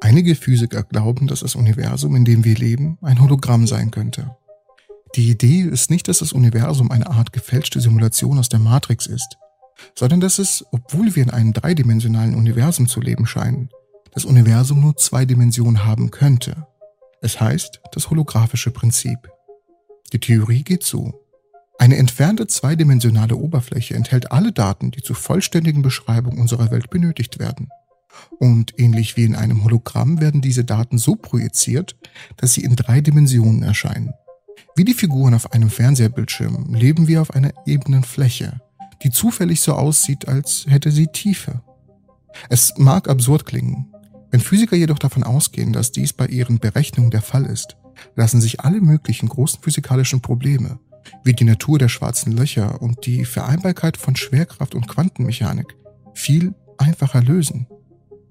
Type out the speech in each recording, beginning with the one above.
Einige Physiker glauben, dass das Universum, in dem wir leben, ein Hologramm sein könnte. Die Idee ist nicht, dass das Universum eine Art gefälschte Simulation aus der Matrix ist, sondern dass es, obwohl wir in einem dreidimensionalen Universum zu leben scheinen, das Universum nur zwei Dimensionen haben könnte. Es heißt das holographische Prinzip. Die Theorie geht so. Eine entfernte zweidimensionale Oberfläche enthält alle Daten, die zur vollständigen Beschreibung unserer Welt benötigt werden. Und ähnlich wie in einem Hologramm werden diese Daten so projiziert, dass sie in drei Dimensionen erscheinen. Wie die Figuren auf einem Fernsehbildschirm leben wir auf einer ebenen Fläche, die zufällig so aussieht, als hätte sie Tiefe. Es mag absurd klingen. Wenn Physiker jedoch davon ausgehen, dass dies bei ihren Berechnungen der Fall ist, lassen sich alle möglichen großen physikalischen Probleme, wie die Natur der schwarzen Löcher und die Vereinbarkeit von Schwerkraft und Quantenmechanik, viel einfacher lösen.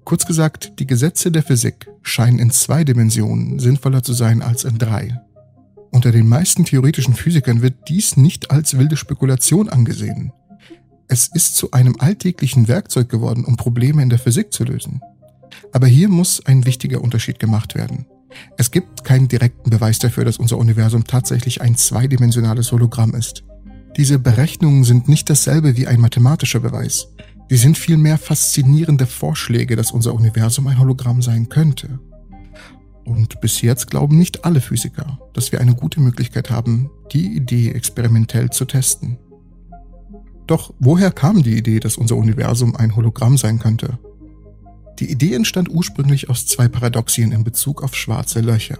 Kurz gesagt, die Gesetze der Physik scheinen in zwei Dimensionen sinnvoller zu sein als in drei. Unter den meisten theoretischen Physikern wird dies nicht als wilde Spekulation angesehen. Es ist zu einem alltäglichen Werkzeug geworden, um Probleme in der Physik zu lösen. Aber hier muss ein wichtiger Unterschied gemacht werden. Es gibt keinen direkten Beweis dafür, dass unser Universum tatsächlich ein zweidimensionales Hologramm ist. Diese Berechnungen sind nicht dasselbe wie ein mathematischer Beweis. Sie sind vielmehr faszinierende Vorschläge, dass unser Universum ein Hologramm sein könnte. Und bis jetzt glauben nicht alle Physiker, dass wir eine gute Möglichkeit haben, die Idee experimentell zu testen. Doch woher kam die Idee, dass unser Universum ein Hologramm sein könnte? Die Idee entstand ursprünglich aus zwei Paradoxien in Bezug auf schwarze Löcher.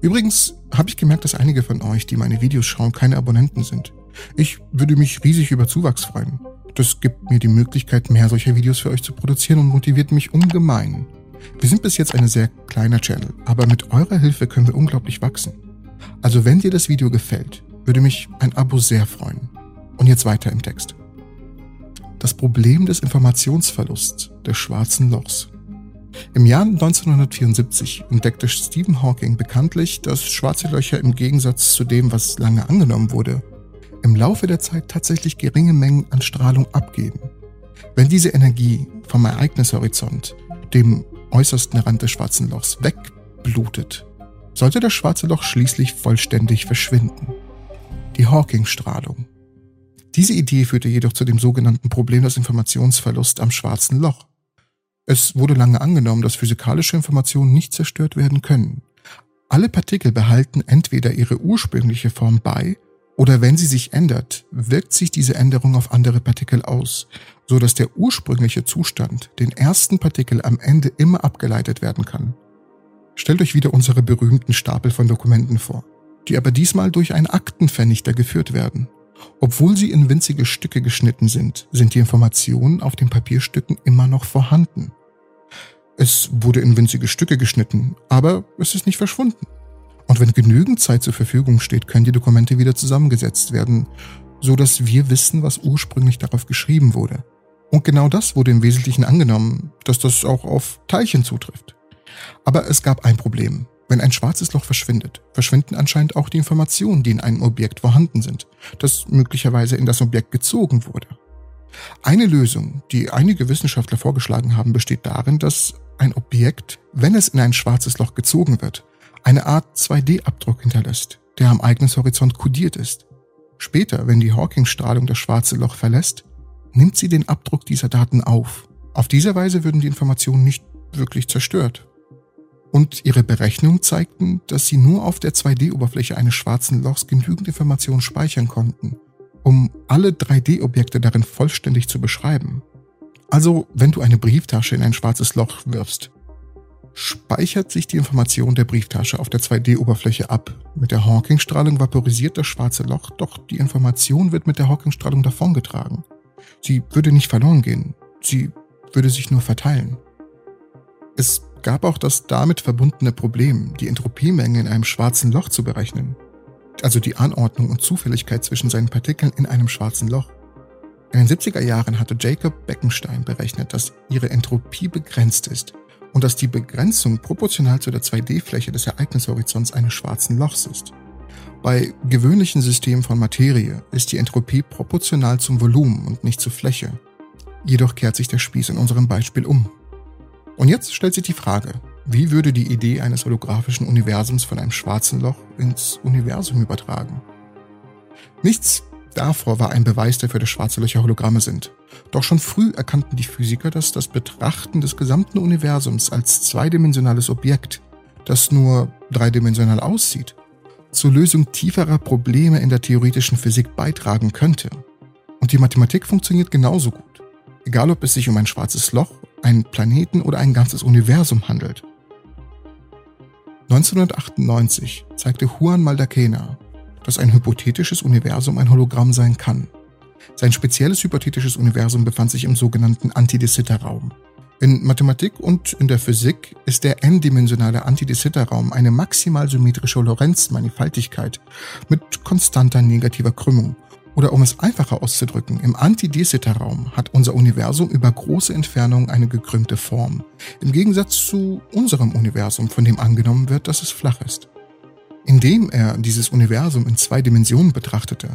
Übrigens habe ich gemerkt, dass einige von euch, die meine Videos schauen, keine Abonnenten sind. Ich würde mich riesig über Zuwachs freuen. Das gibt mir die Möglichkeit, mehr solcher Videos für euch zu produzieren und motiviert mich ungemein. Wir sind bis jetzt ein sehr kleiner Channel, aber mit eurer Hilfe können wir unglaublich wachsen. Also wenn dir das Video gefällt, würde mich ein Abo sehr freuen. Und jetzt weiter im Text. Das Problem des Informationsverlusts des schwarzen Lochs. Im Jahr 1974 entdeckte Stephen Hawking bekanntlich, dass schwarze Löcher im Gegensatz zu dem, was lange angenommen wurde, im Laufe der Zeit tatsächlich geringe Mengen an Strahlung abgeben. Wenn diese Energie vom Ereignishorizont, dem äußersten Rand des schwarzen Lochs, wegblutet, sollte das schwarze Loch schließlich vollständig verschwinden. Die Hawking-Strahlung. Diese Idee führte jedoch zu dem sogenannten Problem des Informationsverlusts am schwarzen Loch. Es wurde lange angenommen, dass physikalische Informationen nicht zerstört werden können. Alle Partikel behalten entweder ihre ursprüngliche Form bei oder wenn sie sich ändert, wirkt sich diese Änderung auf andere Partikel aus, so dass der ursprüngliche Zustand, den ersten Partikel am Ende immer abgeleitet werden kann. Stellt euch wieder unsere berühmten Stapel von Dokumenten vor, die aber diesmal durch einen Aktenvernichter geführt werden. Obwohl sie in winzige Stücke geschnitten sind, sind die Informationen auf den Papierstücken immer noch vorhanden. Es wurde in winzige Stücke geschnitten, aber es ist nicht verschwunden. Und wenn genügend Zeit zur Verfügung steht, können die Dokumente wieder zusammengesetzt werden, so dass wir wissen, was ursprünglich darauf geschrieben wurde. Und genau das wurde im Wesentlichen angenommen, dass das auch auf Teilchen zutrifft. Aber es gab ein Problem. Wenn ein schwarzes Loch verschwindet, verschwinden anscheinend auch die Informationen, die in einem Objekt vorhanden sind, das möglicherweise in das Objekt gezogen wurde. Eine Lösung, die einige Wissenschaftler vorgeschlagen haben, besteht darin, dass ein Objekt, wenn es in ein schwarzes Loch gezogen wird, eine Art 2D-Abdruck hinterlässt, der am Ereignishorizont kodiert ist. Später, wenn die Hawking-Strahlung das schwarze Loch verlässt, nimmt sie den Abdruck dieser Daten auf. Auf diese Weise würden die Informationen nicht wirklich zerstört. Und ihre Berechnungen zeigten, dass sie nur auf der 2D-Oberfläche eines schwarzen Lochs genügend Informationen speichern konnten, um alle 3D-Objekte darin vollständig zu beschreiben. Also, wenn du eine Brieftasche in ein schwarzes Loch wirfst, speichert sich die Information der Brieftasche auf der 2D-Oberfläche ab. Mit der Hawking-Strahlung vaporisiert das schwarze Loch, doch die Information wird mit der Hawking-Strahlung davongetragen. Sie würde nicht verloren gehen, sie würde sich nur verteilen. Es gab auch das damit verbundene Problem, die Entropiemenge in einem schwarzen Loch zu berechnen. Also die Anordnung und Zufälligkeit zwischen seinen Partikeln in einem schwarzen Loch. In den 70er Jahren hatte Jacob Beckenstein berechnet, dass ihre Entropie begrenzt ist und dass die Begrenzung proportional zu der 2D-Fläche des Ereignishorizonts eines schwarzen Lochs ist. Bei gewöhnlichen Systemen von Materie ist die Entropie proportional zum Volumen und nicht zur Fläche. Jedoch kehrt sich der Spieß in unserem Beispiel um. Und jetzt stellt sich die Frage, Wie würde die Idee eines holographischen Universums von einem schwarzen Loch ins Universum übertragen? Nichts davor war ein Beweis dafür, dass schwarze Löcher Hologramme sind. Doch schon früh erkannten die Physiker, dass das Betrachten des gesamten Universums als zweidimensionales Objekt, das nur dreidimensional aussieht, zur Lösung tieferer Probleme in der theoretischen Physik beitragen könnte. Und die Mathematik funktioniert genauso gut. Egal ob es sich um ein schwarzes Loch, einen Planeten oder ein ganzes Universum handelt. 1998 zeigte Juan Maldacena, dass ein hypothetisches Universum ein Hologramm sein kann. Sein spezielles hypothetisches Universum befand sich im sogenannten Anti Sitter-Raum. In Mathematik und in der Physik ist der n-dimensionale Anti Sitter-Raum eine maximal symmetrische Lorentz-Mannigfaltigkeit mit konstanter negativer Krümmung oder um es einfacher auszudrücken, im Anti-Desiter-Raum hat unser Universum über große Entfernungen eine gekrümmte Form, im Gegensatz zu unserem Universum, von dem angenommen wird, dass es flach ist. Indem er dieses Universum in zwei Dimensionen betrachtete,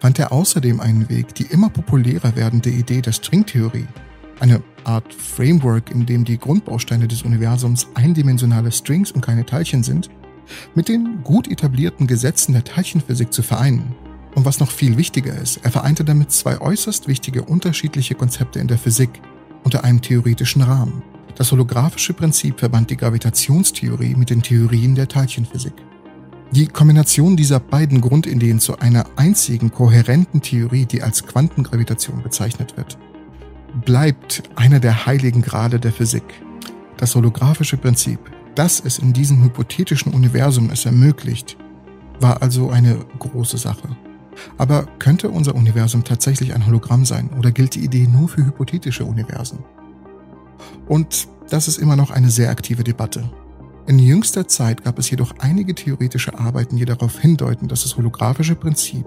fand er außerdem einen Weg, die immer populärer werdende Idee der Stringtheorie, eine Art Framework, in dem die Grundbausteine des Universums eindimensionale Strings und keine Teilchen sind, mit den gut etablierten Gesetzen der Teilchenphysik zu vereinen und was noch viel wichtiger ist, er vereinte damit zwei äußerst wichtige unterschiedliche Konzepte in der Physik unter einem theoretischen Rahmen. Das holographische Prinzip verband die Gravitationstheorie mit den Theorien der Teilchenphysik. Die Kombination dieser beiden Grundideen zu einer einzigen kohärenten Theorie, die als Quantengravitation bezeichnet wird, bleibt einer der heiligen Grade der Physik. Das holographische Prinzip, dass es in diesem hypothetischen Universum es ermöglicht, war also eine große Sache. Aber könnte unser Universum tatsächlich ein Hologramm sein oder gilt die Idee nur für hypothetische Universen? Und das ist immer noch eine sehr aktive Debatte. In jüngster Zeit gab es jedoch einige theoretische Arbeiten, die darauf hindeuten, dass das holographische Prinzip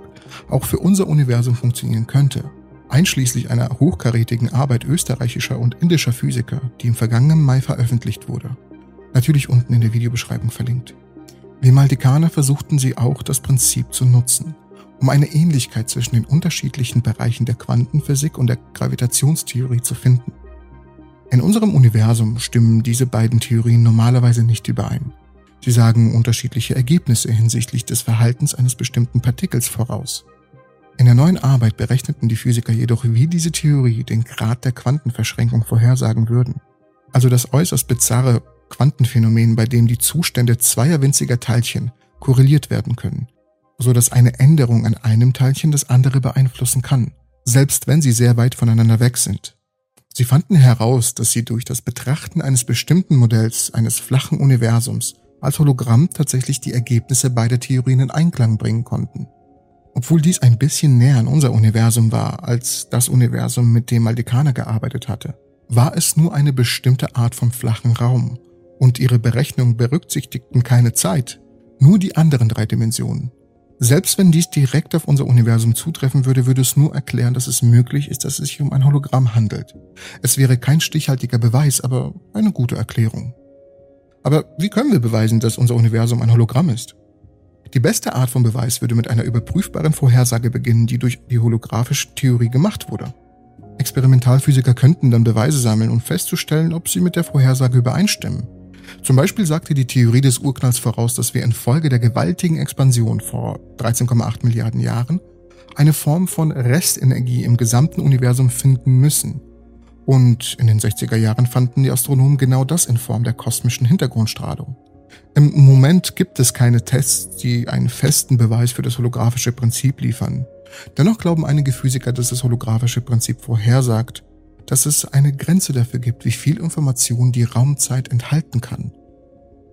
auch für unser Universum funktionieren könnte, einschließlich einer hochkarätigen Arbeit österreichischer und indischer Physiker, die im vergangenen Mai veröffentlicht wurde. Natürlich unten in der Videobeschreibung verlinkt. Wie Maldikaner versuchten sie auch, das Prinzip zu nutzen, um eine Ähnlichkeit zwischen den unterschiedlichen Bereichen der Quantenphysik und der Gravitationstheorie zu finden. In unserem Universum stimmen diese beiden Theorien normalerweise nicht überein. Sie sagen unterschiedliche Ergebnisse hinsichtlich des Verhaltens eines bestimmten Partikels voraus. In der neuen Arbeit berechneten die Physiker jedoch, wie diese Theorie den Grad der Quantenverschränkung vorhersagen würden. Also das äußerst bizarre Quantenphänomen, bei dem die Zustände zweier winziger Teilchen korreliert werden können, so dass eine Änderung an einem Teilchen das andere beeinflussen kann, selbst wenn sie sehr weit voneinander weg sind. Sie fanden heraus, dass sie durch das Betrachten eines bestimmten Modells eines flachen Universums als Hologramm tatsächlich die Ergebnisse beider Theorien in Einklang bringen konnten. Obwohl dies ein bisschen näher an unser Universum war als das Universum, mit dem Maldekana gearbeitet hatte, war es nur eine bestimmte Art von flachen Raum und ihre Berechnungen berücksichtigten keine Zeit, nur die anderen drei Dimensionen. Selbst wenn dies direkt auf unser Universum zutreffen würde, würde es nur erklären, dass es möglich ist, dass es sich um ein Hologramm handelt. Es wäre kein stichhaltiger Beweis, aber eine gute Erklärung. Aber wie können wir beweisen, dass unser Universum ein Hologramm ist? Die beste Art von Beweis würde mit einer überprüfbaren Vorhersage beginnen, die durch die holographische Theorie gemacht wurde. Experimentalphysiker könnten dann Beweise sammeln, um festzustellen, ob sie mit der Vorhersage übereinstimmen. Zum Beispiel sagte die Theorie des Urknalls voraus, dass wir infolge der gewaltigen Expansion vor 13,8 Milliarden Jahren eine Form von Restenergie im gesamten Universum finden müssen. Und in den 60er Jahren fanden die Astronomen genau das in Form der kosmischen Hintergrundstrahlung. Im Moment gibt es keine Tests, die einen festen Beweis für das holographische Prinzip liefern. Dennoch glauben einige Physiker, dass das holographische Prinzip vorhersagt, dass es eine Grenze dafür gibt, wie viel Information die Raumzeit enthalten kann.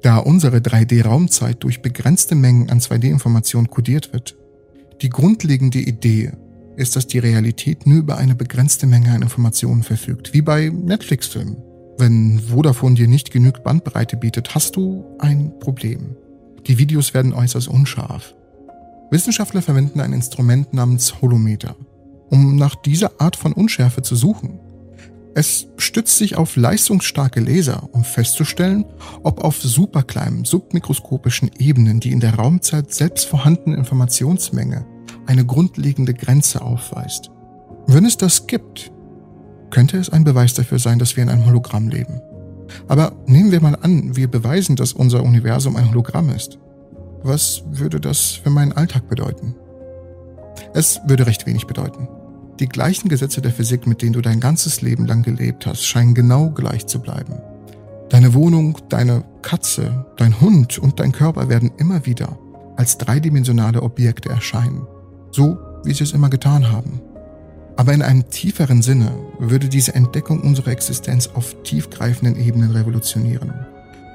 Da unsere 3D-Raumzeit durch begrenzte Mengen an 2D-Informationen kodiert wird, die grundlegende Idee ist, dass die Realität nur über eine begrenzte Menge an Informationen verfügt, wie bei Netflix-Filmen. Wenn Vodafone dir nicht genügend Bandbreite bietet, hast du ein Problem. Die Videos werden äußerst unscharf. Wissenschaftler verwenden ein Instrument namens Holometer, um nach dieser Art von Unschärfe zu suchen. Es stützt sich auf leistungsstarke Laser, um festzustellen, ob auf superkleinen, submikroskopischen Ebenen die in der Raumzeit selbst vorhandene Informationsmenge eine grundlegende Grenze aufweist. Wenn es das gibt, könnte es ein Beweis dafür sein, dass wir in einem Hologramm leben. Aber nehmen wir mal an, wir beweisen, dass unser Universum ein Hologramm ist. Was würde das für meinen Alltag bedeuten? Es würde recht wenig bedeuten. Die gleichen Gesetze der Physik, mit denen du dein ganzes Leben lang gelebt hast, scheinen genau gleich zu bleiben. Deine Wohnung, deine Katze, dein Hund und dein Körper werden immer wieder als dreidimensionale Objekte erscheinen, so wie sie es immer getan haben. Aber in einem tieferen Sinne würde diese Entdeckung unserer Existenz auf tiefgreifenden Ebenen revolutionieren.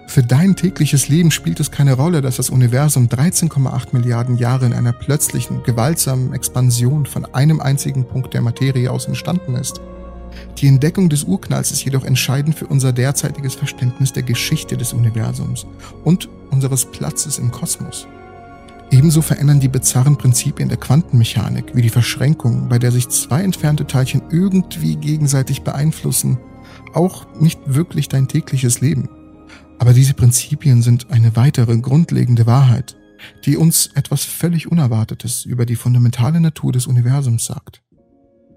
Für dein tägliches Leben spielt es keine Rolle, dass das Universum 13,8 Milliarden Jahre in einer plötzlichen, gewaltsamen Expansion von einem einzigen Punkt der Materie aus entstanden ist. Die Entdeckung des Urknalls ist jedoch entscheidend für unser derzeitiges Verständnis der Geschichte des Universums und unseres Platzes im Kosmos. Ebenso verändern die bizarren Prinzipien der Quantenmechanik, wie die Verschränkung, bei der sich zwei entfernte Teilchen irgendwie gegenseitig beeinflussen, auch nicht wirklich dein tägliches Leben. Aber diese Prinzipien sind eine weitere grundlegende Wahrheit, die uns etwas völlig Unerwartetes über die fundamentale Natur des Universums sagt.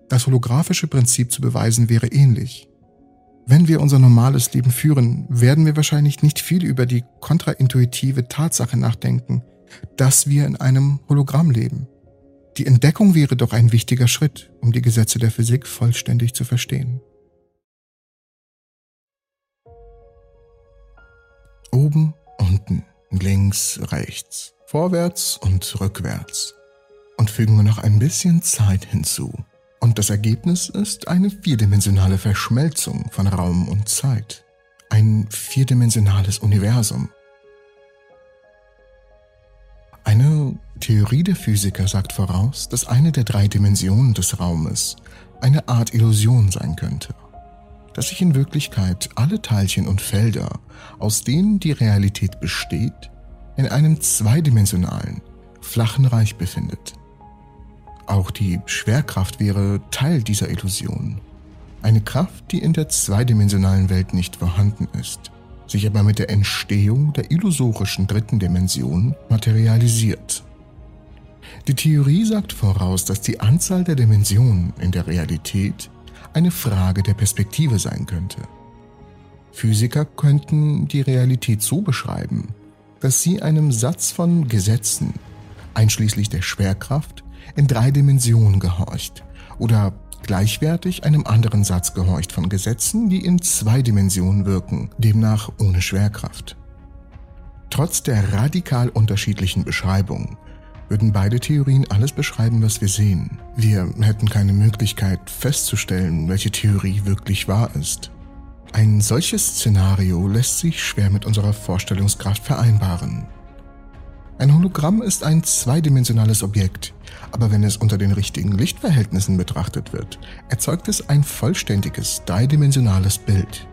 Das holographische Prinzip zu beweisen wäre ähnlich. Wenn wir unser normales Leben führen, werden wir wahrscheinlich nicht viel über die kontraintuitive Tatsache nachdenken, dass wir in einem Hologramm leben. Die Entdeckung wäre doch ein wichtiger Schritt, um die Gesetze der Physik vollständig zu verstehen. Oben, unten, links, rechts, vorwärts und rückwärts. Und fügen wir noch ein bisschen Zeit hinzu. Und das Ergebnis ist eine vierdimensionale Verschmelzung von Raum und Zeit. Ein vierdimensionales Universum. Eine Theorie der Physiker sagt voraus, dass eine der drei Dimensionen des Raumes eine Art Illusion sein könnte, dass sich in Wirklichkeit alle Teilchen und Felder, aus denen die Realität besteht, in einem zweidimensionalen, flachen Reich befindet. Auch die Schwerkraft wäre Teil dieser Illusion, eine Kraft, die in der zweidimensionalen Welt nicht vorhanden ist sich aber mit der Entstehung der illusorischen dritten Dimension materialisiert. Die Theorie sagt voraus, dass die Anzahl der Dimensionen in der Realität eine Frage der Perspektive sein könnte. Physiker könnten die Realität so beschreiben, dass sie einem Satz von Gesetzen, einschließlich der Schwerkraft, in drei Dimensionen gehorcht oder gleichwertig einem anderen Satz gehorcht von Gesetzen, die in zwei Dimensionen wirken, demnach ohne Schwerkraft. Trotz der radikal unterschiedlichen Beschreibung würden beide Theorien alles beschreiben, was wir sehen. Wir hätten keine Möglichkeit festzustellen, welche Theorie wirklich wahr ist. Ein solches Szenario lässt sich schwer mit unserer Vorstellungskraft vereinbaren. Ein Hologramm ist ein zweidimensionales Objekt, aber wenn es unter den richtigen Lichtverhältnissen betrachtet wird, erzeugt es ein vollständiges, dreidimensionales Bild.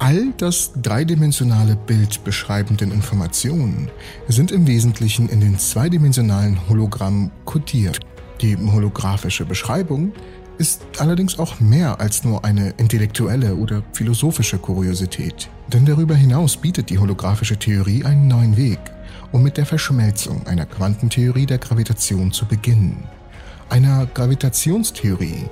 All das dreidimensionale Bild beschreibenden Informationen sind im Wesentlichen in den zweidimensionalen Hologramm kodiert. Die holographische Beschreibung ist allerdings auch mehr als nur eine intellektuelle oder philosophische Kuriosität. Denn darüber hinaus bietet die holographische Theorie einen neuen Weg – um mit der Verschmelzung einer Quantentheorie der Gravitation zu beginnen. Einer Gravitationstheorie,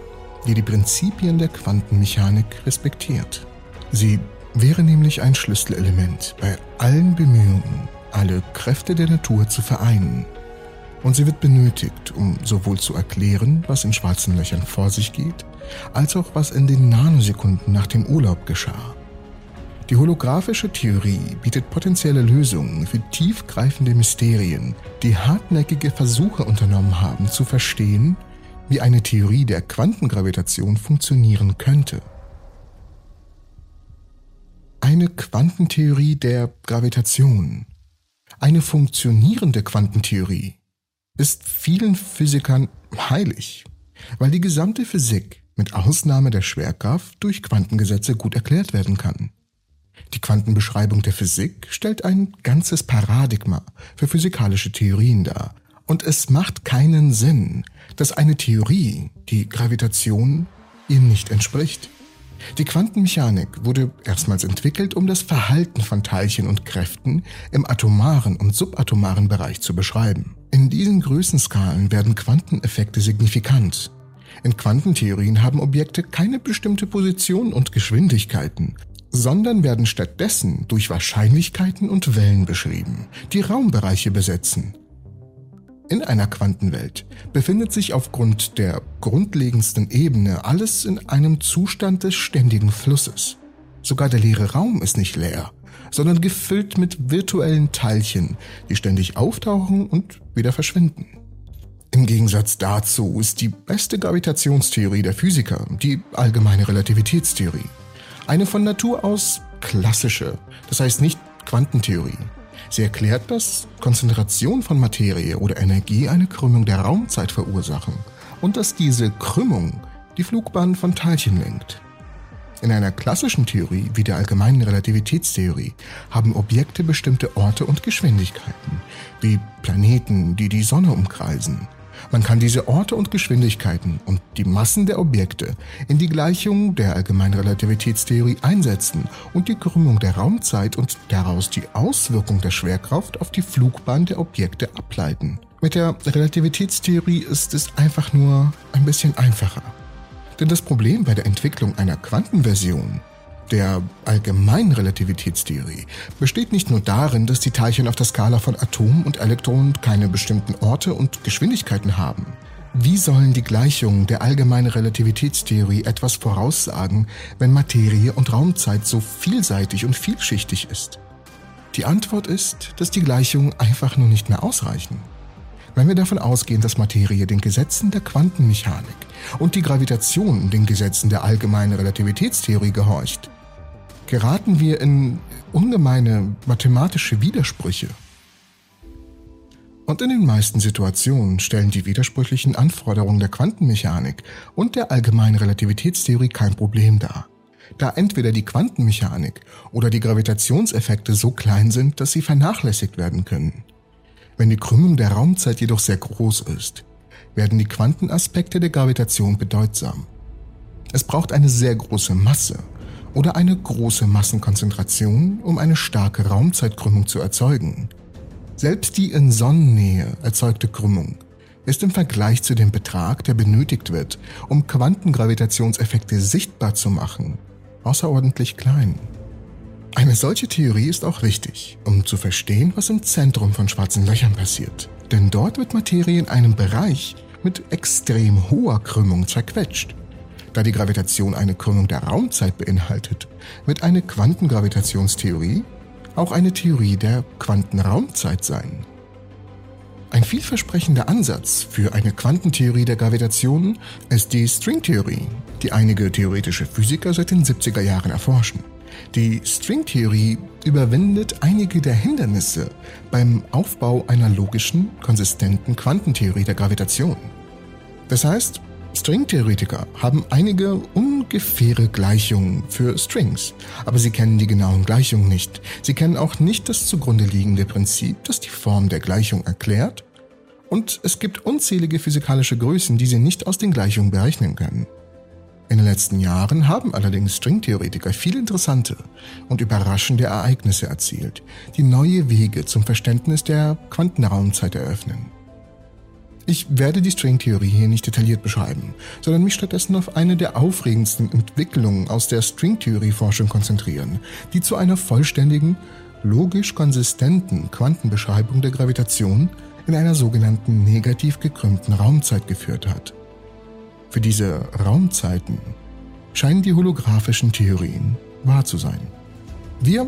die die Prinzipien der Quantenmechanik respektiert. Sie wäre nämlich ein Schlüsselelement bei allen Bemühungen, alle Kräfte der Natur zu vereinen. Und sie wird benötigt, um sowohl zu erklären, was in schwarzen Löchern vor sich geht, als auch was in den Nanosekunden nach dem Urlaub geschah. Die holographische Theorie bietet potenzielle Lösungen für tiefgreifende Mysterien, die hartnäckige Versuche unternommen haben zu verstehen, wie eine Theorie der Quantengravitation funktionieren könnte. Eine Quantentheorie der Gravitation, eine funktionierende Quantentheorie, ist vielen Physikern heilig, weil die gesamte Physik mit Ausnahme der Schwerkraft durch Quantengesetze gut erklärt werden kann. Die Quantenbeschreibung der Physik stellt ein ganzes Paradigma für physikalische Theorien dar. Und es macht keinen Sinn, dass eine Theorie, die Gravitation, ihr nicht entspricht. Die Quantenmechanik wurde erstmals entwickelt, um das Verhalten von Teilchen und Kräften im atomaren und subatomaren Bereich zu beschreiben. In diesen Größenskalen werden Quanteneffekte signifikant. In Quantentheorien haben Objekte keine bestimmte Position und Geschwindigkeiten, sondern werden stattdessen durch Wahrscheinlichkeiten und Wellen beschrieben, die Raumbereiche besetzen. In einer Quantenwelt befindet sich aufgrund der grundlegendsten Ebene alles in einem Zustand des ständigen Flusses. Sogar der leere Raum ist nicht leer, sondern gefüllt mit virtuellen Teilchen, die ständig auftauchen und wieder verschwinden. Im Gegensatz dazu ist die beste Gravitationstheorie der Physiker die allgemeine Relativitätstheorie. Eine von Natur aus klassische, das heißt nicht Quantentheorie. Sie erklärt, dass Konzentration von Materie oder Energie eine Krümmung der Raumzeit verursachen und dass diese Krümmung die Flugbahn von Teilchen lenkt. In einer klassischen Theorie wie der allgemeinen Relativitätstheorie haben Objekte bestimmte Orte und Geschwindigkeiten, wie Planeten, die die Sonne umkreisen. Man kann diese Orte und Geschwindigkeiten und die Massen der Objekte in die Gleichung der allgemeinen Relativitätstheorie einsetzen und die Krümmung der Raumzeit und daraus die Auswirkung der Schwerkraft auf die Flugbahn der Objekte ableiten. Mit der Relativitätstheorie ist es einfach nur ein bisschen einfacher. Denn das Problem bei der Entwicklung einer Quantenversion der allgemeinen Relativitätstheorie besteht nicht nur darin, dass die Teilchen auf der Skala von Atomen und Elektronen keine bestimmten Orte und Geschwindigkeiten haben. Wie sollen die Gleichungen der allgemeinen Relativitätstheorie etwas voraussagen, wenn Materie und Raumzeit so vielseitig und vielschichtig ist? Die Antwort ist, dass die Gleichungen einfach nur nicht mehr ausreichen. Wenn wir davon ausgehen, dass Materie den Gesetzen der Quantenmechanik und die Gravitation den Gesetzen der allgemeinen Relativitätstheorie gehorcht, geraten wir in ungemeine mathematische Widersprüche. Und in den meisten Situationen stellen die widersprüchlichen Anforderungen der Quantenmechanik und der allgemeinen Relativitätstheorie kein Problem dar, da entweder die Quantenmechanik oder die Gravitationseffekte so klein sind, dass sie vernachlässigt werden können. Wenn die Krümmung der Raumzeit jedoch sehr groß ist, werden die Quantenaspekte der Gravitation bedeutsam. Es braucht eine sehr große Masse oder eine große Massenkonzentration, um eine starke Raumzeitkrümmung zu erzeugen. Selbst die in Sonnennähe erzeugte Krümmung ist im Vergleich zu dem Betrag, der benötigt wird, um Quantengravitationseffekte sichtbar zu machen, außerordentlich klein. Eine solche Theorie ist auch wichtig, um zu verstehen, was im Zentrum von schwarzen Löchern passiert. Denn dort wird Materie in einem Bereich mit extrem hoher Krümmung zerquetscht. Da die Gravitation eine Krümmung der Raumzeit beinhaltet, wird eine Quantengravitationstheorie auch eine Theorie der Quantenraumzeit sein. Ein vielversprechender Ansatz für eine Quantentheorie der Gravitation ist die Stringtheorie, die einige theoretische Physiker seit den 70er Jahren erforschen. Die Stringtheorie überwindet einige der Hindernisse beim Aufbau einer logischen, konsistenten Quantentheorie der Gravitation. Das heißt, Stringtheoretiker haben einige ungefähre Gleichungen für Strings, aber sie kennen die genauen Gleichungen nicht. Sie kennen auch nicht das zugrunde liegende Prinzip, das die Form der Gleichung erklärt, und es gibt unzählige physikalische Größen, die sie nicht aus den Gleichungen berechnen können. In den letzten Jahren haben allerdings Stringtheoretiker viele interessante und überraschende Ereignisse erzielt, die neue Wege zum Verständnis der Quantenraumzeit eröffnen. Ich werde die Stringtheorie hier nicht detailliert beschreiben, sondern mich stattdessen auf eine der aufregendsten Entwicklungen aus der Stringtheorieforschung konzentrieren, die zu einer vollständigen, logisch konsistenten Quantenbeschreibung der Gravitation in einer sogenannten negativ gekrümmten Raumzeit geführt hat. Für diese Raumzeiten scheinen die holographischen Theorien wahr zu sein. Wir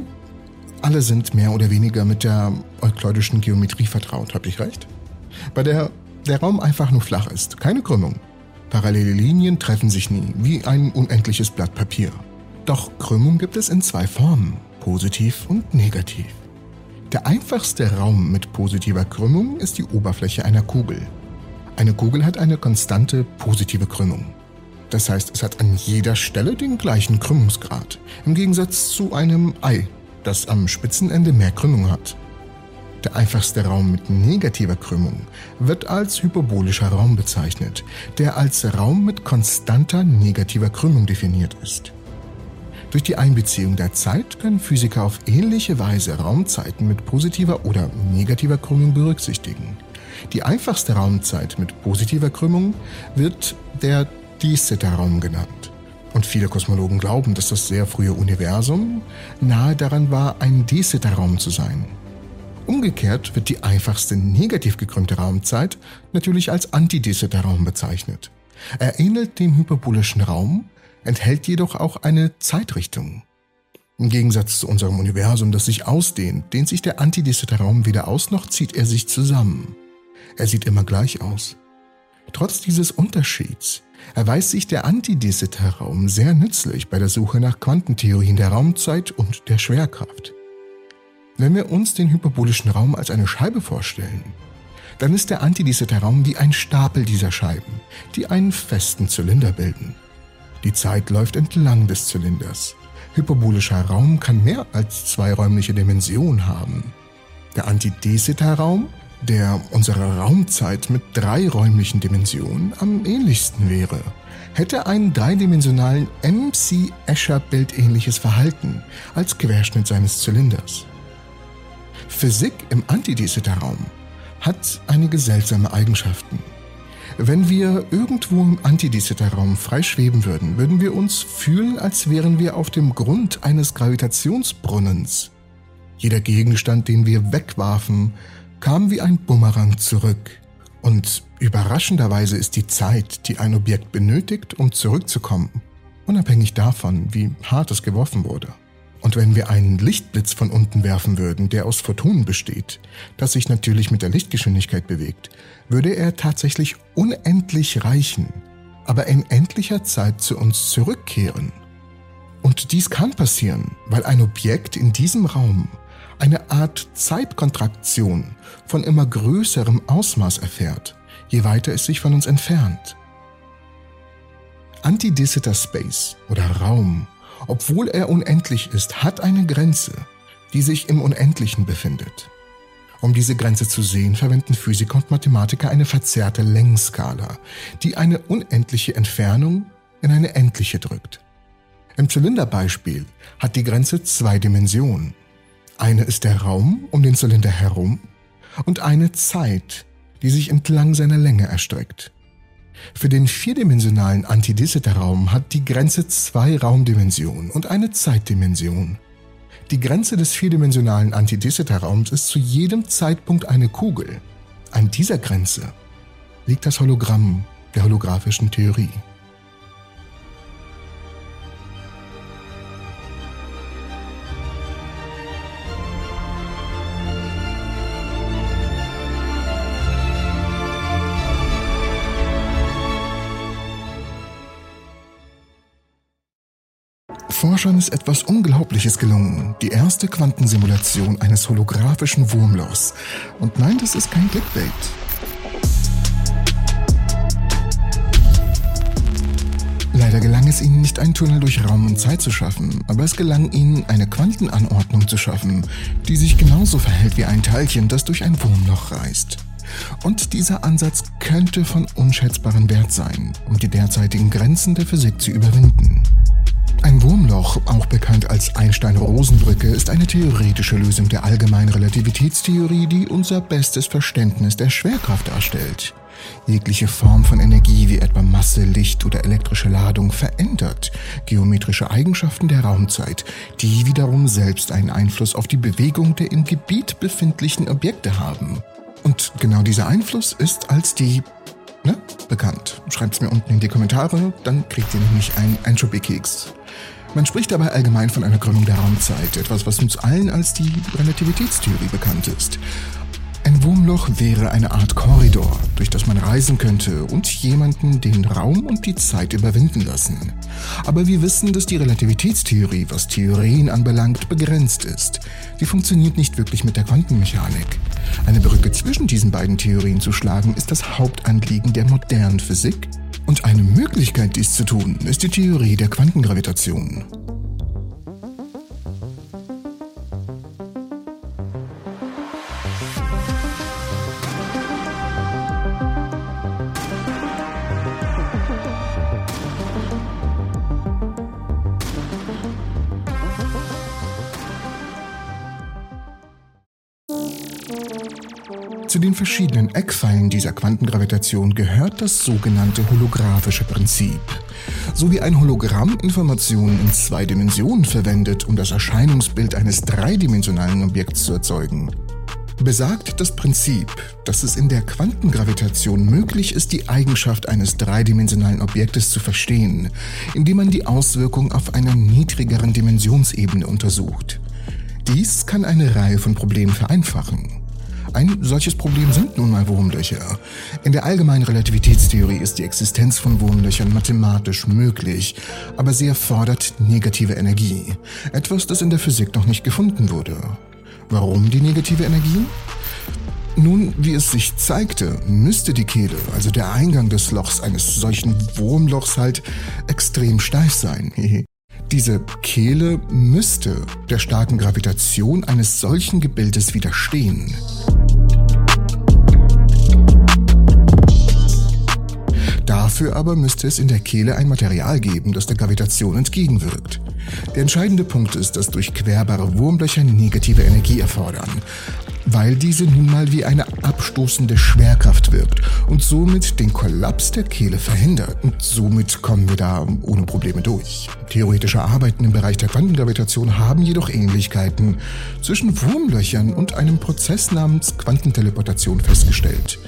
alle sind mehr oder weniger mit der euklidischen Geometrie vertraut, habe ich recht? Bei der der Raum einfach nur flach ist, keine Krümmung. Parallele Linien treffen sich nie, wie ein unendliches Blatt Papier. Doch Krümmung gibt es in zwei Formen, positiv und negativ. Der einfachste Raum mit positiver Krümmung ist die Oberfläche einer Kugel. Eine Kugel hat eine konstante positive Krümmung. Das heißt, es hat an jeder Stelle den gleichen Krümmungsgrad, im Gegensatz zu einem Ei, das am Spitzenende mehr Krümmung hat. Der einfachste Raum mit negativer Krümmung wird als hyperbolischer Raum bezeichnet, der als Raum mit konstanter negativer Krümmung definiert ist. Durch die Einbeziehung der Zeit können Physiker auf ähnliche Weise Raumzeiten mit positiver oder negativer Krümmung berücksichtigen. Die einfachste Raumzeit mit positiver Krümmung wird der De Sitter-Raum genannt. Und viele Kosmologen glauben, dass das sehr frühe Universum nahe daran war, ein De-Sitter-Raum zu sein. Umgekehrt wird die einfachste negativ gekrümmte Raumzeit natürlich als Anti-De-Sitter-Raum bezeichnet. Er ähnelt dem hyperbolischen Raum, enthält jedoch auch eine Zeitrichtung. Im Gegensatz zu unserem Universum, das sich ausdehnt, dehnt sich der anti raum weder aus noch zieht er sich zusammen. Er sieht immer gleich aus. Trotz dieses Unterschieds erweist sich der anti raum sehr nützlich bei der Suche nach Quantentheorien der Raumzeit und der Schwerkraft. Wenn wir uns den hyperbolischen Raum als eine Scheibe vorstellen, dann ist der anti raum wie ein Stapel dieser Scheiben, die einen festen Zylinder bilden. Die Zeit läuft entlang des Zylinders. Hyperbolischer Raum kann mehr als zwei räumliche Dimensionen haben. Der Anti-De-Sitter-Raum, der unserer Raumzeit mit drei räumlichen Dimensionen am ähnlichsten wäre, hätte einen dreidimensionalen MC-Escher-Bildähnliches Verhalten als Querschnitt seines Zylinders. Physik im Anti-De-Sitter-Raum hat einige seltsame Eigenschaften. Wenn wir irgendwo im Antidisiter-Raum frei schweben würden, würden wir uns fühlen, als wären wir auf dem Grund eines Gravitationsbrunnens. Jeder Gegenstand, den wir wegwarfen, kam wie ein Bumerang zurück. Und überraschenderweise ist die Zeit, die ein Objekt benötigt, um zurückzukommen, unabhängig davon, wie hart es geworfen wurde. Und wenn wir einen Lichtblitz von unten werfen würden, der aus Photonen besteht, das sich natürlich mit der Lichtgeschwindigkeit bewegt, würde er tatsächlich unendlich reichen, aber in endlicher Zeit zu uns zurückkehren. Und dies kann passieren, weil ein Objekt in diesem Raum eine Art Zeitkontraktion von immer größerem Ausmaß erfährt, je weiter es sich von uns entfernt. Antidissiter Space oder Raum obwohl er unendlich ist, hat eine Grenze, die sich im Unendlichen befindet. Um diese Grenze zu sehen, verwenden Physiker und Mathematiker eine verzerrte Längsskala, die eine unendliche Entfernung in eine endliche drückt. Im Zylinderbeispiel hat die Grenze zwei Dimensionen. Eine ist der Raum um den Zylinder herum und eine Zeit, die sich entlang seiner Länge erstreckt. Für den vierdimensionalen Antidiciter-Raum hat die Grenze zwei Raumdimensionen und eine Zeitdimension. Die Grenze des vierdimensionalen Antidiciter-Raums ist zu jedem Zeitpunkt eine Kugel. An dieser Grenze liegt das Hologramm der holographischen Theorie. Forschern ist etwas Unglaubliches gelungen. Die erste Quantensimulation eines holographischen Wurmlochs. Und nein, das ist kein Clickbait. Leider gelang es ihnen nicht, einen Tunnel durch Raum und Zeit zu schaffen, aber es gelang ihnen, eine Quantenanordnung zu schaffen, die sich genauso verhält wie ein Teilchen, das durch ein Wurmloch reist. Und dieser Ansatz könnte von unschätzbarem Wert sein, um die derzeitigen Grenzen der Physik zu überwinden. Ein Wurmloch, auch bekannt als Einstein-Rosen-Brücke, ist eine theoretische Lösung der allgemeinen Relativitätstheorie, die unser bestes Verständnis der Schwerkraft darstellt. Jegliche Form von Energie wie etwa Masse, Licht oder elektrische Ladung verändert geometrische Eigenschaften der Raumzeit, die wiederum selbst einen Einfluss auf die Bewegung der im Gebiet befindlichen Objekte haben. Und genau dieser Einfluss ist als die bekannt. Schreibt's mir unten in die Kommentare, dann kriegt ihr nämlich einen Anchovy-Keks. Man spricht dabei allgemein von einer Krümmung der Raumzeit, etwas, was uns allen als die Relativitätstheorie bekannt ist. Ein Wurmloch wäre eine Art Korridor, durch das man reisen könnte und jemanden den Raum und die Zeit überwinden lassen. Aber wir wissen, dass die Relativitätstheorie, was Theorien anbelangt, begrenzt ist. Die funktioniert nicht wirklich mit der Quantenmechanik. Eine Brücke zwischen diesen beiden Theorien zu schlagen, ist das Hauptanliegen der modernen Physik und eine Möglichkeit, dies zu tun, ist die Theorie der Quantengravitation. Zu den verschiedenen Eckpfeilen dieser Quantengravitation gehört das sogenannte holographische Prinzip. sowie ein Hologramm Informationen in zwei Dimensionen verwendet, um das Erscheinungsbild eines dreidimensionalen Objekts zu erzeugen, besagt das Prinzip, dass es in der Quantengravitation möglich ist, die Eigenschaft eines dreidimensionalen Objektes zu verstehen, indem man die Auswirkung auf einer niedrigeren Dimensionsebene untersucht. Dies kann eine Reihe von Problemen vereinfachen. Ein solches Problem sind nun mal Wurmlöcher. In der allgemeinen Relativitätstheorie ist die Existenz von Wurmlöchern mathematisch möglich, aber sie erfordert negative Energie. Etwas, das in der Physik noch nicht gefunden wurde. Warum die negative Energie? Nun, wie es sich zeigte, müsste die Kehle, also der Eingang des Lochs eines solchen Wurmlochs halt extrem steif sein. Diese Kehle müsste der starken Gravitation eines solchen Gebildes widerstehen. Dafür aber müsste es in der Kehle ein Material geben, das der Gravitation entgegenwirkt. Der entscheidende Punkt ist, dass durchquerbare Wurmlöcher negative Energie erfordern, weil diese nun mal wie eine abstoßende Schwerkraft wirkt und somit den Kollaps der Kehle verhindert. Und somit kommen wir da ohne Probleme durch. Theoretische Arbeiten im Bereich der Quantengravitation haben jedoch Ähnlichkeiten zwischen Wurmlöchern und einem Prozess namens Quantenteleportation festgestellt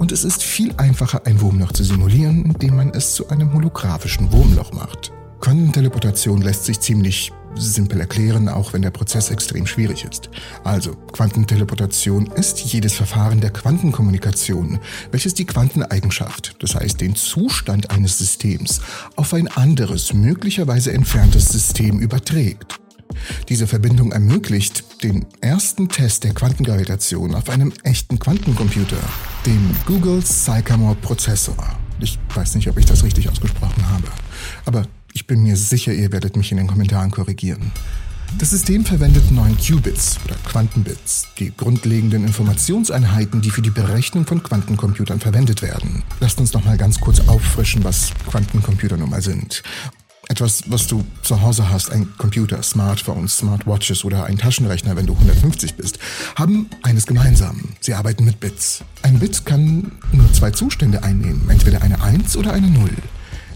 und es ist viel einfacher, ein Wurmloch zu simulieren, indem man es zu einem holographischen Wurmloch macht. Quantenteleportation lässt sich ziemlich simpel erklären, auch wenn der Prozess extrem schwierig ist. Also, Quantenteleportation ist jedes Verfahren der Quantenkommunikation, welches die Quanteneigenschaft, das heißt den Zustand eines Systems, auf ein anderes, möglicherweise entferntes System überträgt. Diese Verbindung ermöglicht den ersten Test der Quantengravitation auf einem echten Quantencomputer, dem Google Sycamore Prozessor. Ich weiß nicht, ob ich das richtig ausgesprochen habe, aber ich bin mir sicher, ihr werdet mich in den Kommentaren korrigieren. Das System verwendet 9 Qubits oder Quantenbits, die grundlegenden Informationseinheiten, die für die Berechnung von Quantencomputern verwendet werden. Lasst uns noch mal ganz kurz auffrischen, was Quantencomputer nun mal sind. Etwas, was du zu Hause hast, ein Computer, Smartphones, Smartwatches oder ein Taschenrechner, wenn du 150 bist, haben eines gemeinsam. Sie arbeiten mit Bits. Ein Bit kann nur zwei Zustände einnehmen, entweder eine 1 oder eine 0.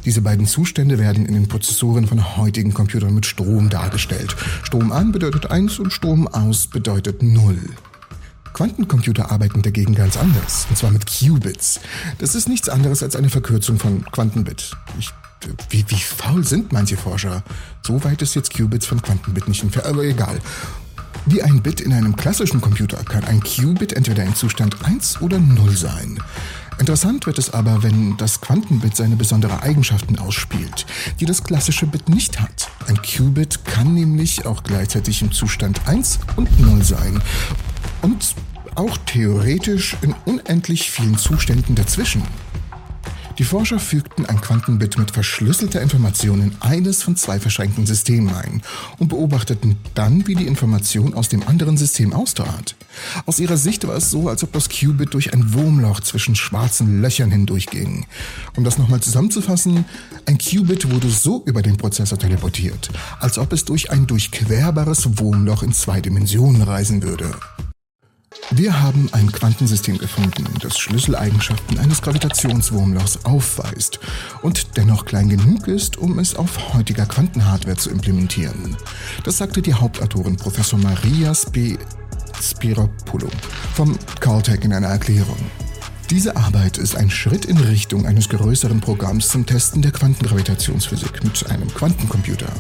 Diese beiden Zustände werden in den Prozessoren von heutigen Computern mit Strom dargestellt. Strom an bedeutet 1 und Strom aus bedeutet 0. Quantencomputer arbeiten dagegen ganz anders, und zwar mit Qubits. Das ist nichts anderes als eine Verkürzung von Quantenbit. Ich wie, wie faul sind manche Forscher? So weit ist jetzt Qubits von Quantenbit nicht entfernt, aber egal. Wie ein Bit in einem klassischen Computer kann ein Qubit entweder in Zustand 1 oder 0 sein. Interessant wird es aber, wenn das Quantenbit seine besondere Eigenschaften ausspielt, die das klassische Bit nicht hat. Ein Qubit kann nämlich auch gleichzeitig im Zustand 1 und 0 sein und auch theoretisch in unendlich vielen Zuständen dazwischen. Die Forscher fügten ein Quantenbit mit verschlüsselter Information in eines von zwei verschränkten Systemen ein und beobachteten dann, wie die Information aus dem anderen System austrat. Aus ihrer Sicht war es so, als ob das Qubit durch ein Wurmloch zwischen schwarzen Löchern hindurchging. Um das nochmal zusammenzufassen, ein Qubit wurde so über den Prozessor teleportiert, als ob es durch ein durchquerbares Wurmloch in zwei Dimensionen reisen würde. Wir haben ein Quantensystem gefunden, das Schlüsseleigenschaften eines Gravitationswurmlochs aufweist und dennoch klein genug ist, um es auf heutiger Quantenhardware zu implementieren. Das sagte die Hauptautorin Professor Maria Spe Spiropoulou vom Caltech in einer Erklärung. Diese Arbeit ist ein Schritt in Richtung eines größeren Programms zum Testen der Quantengravitationsphysik mit einem Quantencomputer.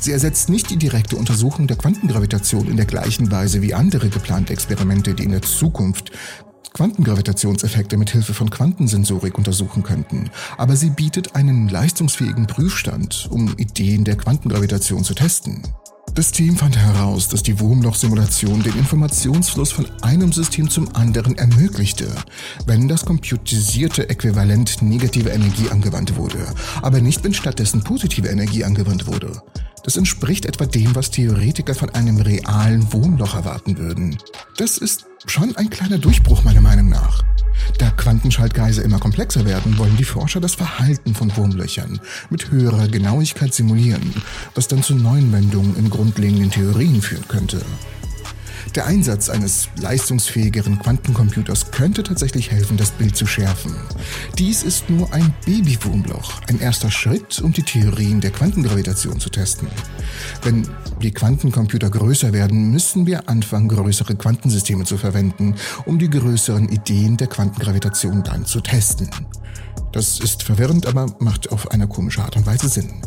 Sie ersetzt nicht die direkte Untersuchung der Quantengravitation in der gleichen Weise wie andere geplante Experimente, die in der Zukunft Quantengravitationseffekte mit Hilfe von Quantensensorik untersuchen könnten, aber sie bietet einen leistungsfähigen Prüfstand, um Ideen der Quantengravitation zu testen. Das Team fand heraus, dass die Wurmloch-Simulation den Informationsfluss von einem System zum anderen ermöglichte, wenn das computisierte Äquivalent negative Energie angewandt wurde, aber nicht wenn stattdessen positive Energie angewandt wurde. Das entspricht etwa dem, was Theoretiker von einem realen Wurmloch erwarten würden. Das ist schon ein kleiner Durchbruch meiner Meinung nach. Da Quantenschaltkreise immer komplexer werden, wollen die Forscher das Verhalten von Wurmlöchern mit höherer Genauigkeit simulieren, was dann zu neuen Wendungen in grundlegenden Theorien führen könnte. Der Einsatz eines leistungsfähigeren Quantencomputers könnte tatsächlich helfen, das Bild zu schärfen. Dies ist nur ein Babywurmloch, ein erster Schritt, um die Theorien der Quantengravitation zu testen. Wenn die Quantencomputer größer werden, müssen wir anfangen, größere Quantensysteme zu verwenden, um die größeren Ideen der Quantengravitation dann zu testen. Das ist verwirrend, aber macht auf eine komische Art und Weise Sinn.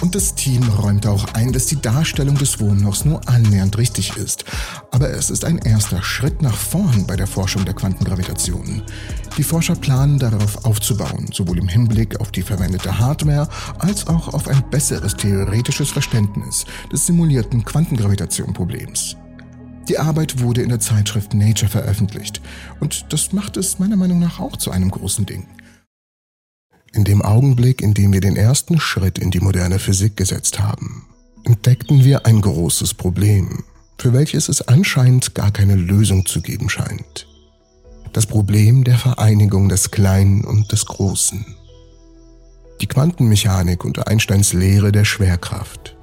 Und das Team räumt auch ein, dass die Darstellung des Wohnlochs nur annähernd richtig ist. Aber es ist ein erster Schritt nach vorn bei der Forschung der Quantengravitation. Die Forscher planen darauf aufzubauen, sowohl im Hinblick auf die verwendete Hardware als auch auf ein besseres theoretisches Verständnis des simulierten Quantengravitation-Problems. Die Arbeit wurde in der Zeitschrift Nature veröffentlicht und das macht es meiner Meinung nach auch zu einem großen Ding. In dem Augenblick, in dem wir den ersten Schritt in die moderne Physik gesetzt haben, entdeckten wir ein großes Problem, für welches es anscheinend gar keine Lösung zu geben scheint. Das Problem der Vereinigung des Kleinen und des Großen. Die Quantenmechanik und Einsteins Lehre der Schwerkraft.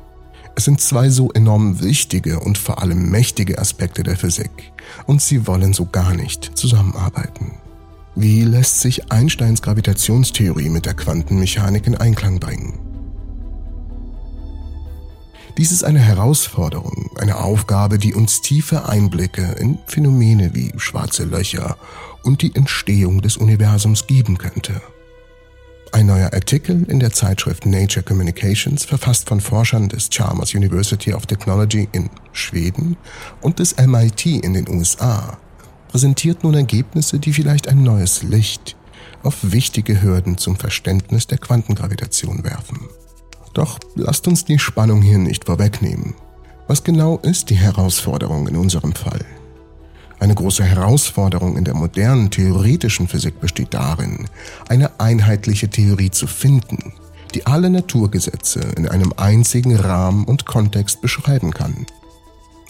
Es sind zwei so enorm wichtige und vor allem mächtige Aspekte der Physik, und sie wollen so gar nicht zusammenarbeiten. Wie lässt sich Einsteins Gravitationstheorie mit der Quantenmechanik in Einklang bringen? Dies ist eine Herausforderung, eine Aufgabe, die uns tiefe Einblicke in Phänomene wie schwarze Löcher und die Entstehung des Universums geben könnte. Ein neuer Artikel in der Zeitschrift Nature Communications, verfasst von Forschern des Chalmers University of Technology in Schweden und des MIT in den USA, präsentiert nun Ergebnisse, die vielleicht ein neues Licht auf wichtige Hürden zum Verständnis der Quantengravitation werfen. Doch lasst uns die Spannung hier nicht vorwegnehmen. Was genau ist die Herausforderung in unserem Fall? Eine große Herausforderung in der modernen theoretischen Physik besteht darin, eine einheitliche Theorie zu finden, die alle Naturgesetze in einem einzigen Rahmen und Kontext beschreiben kann.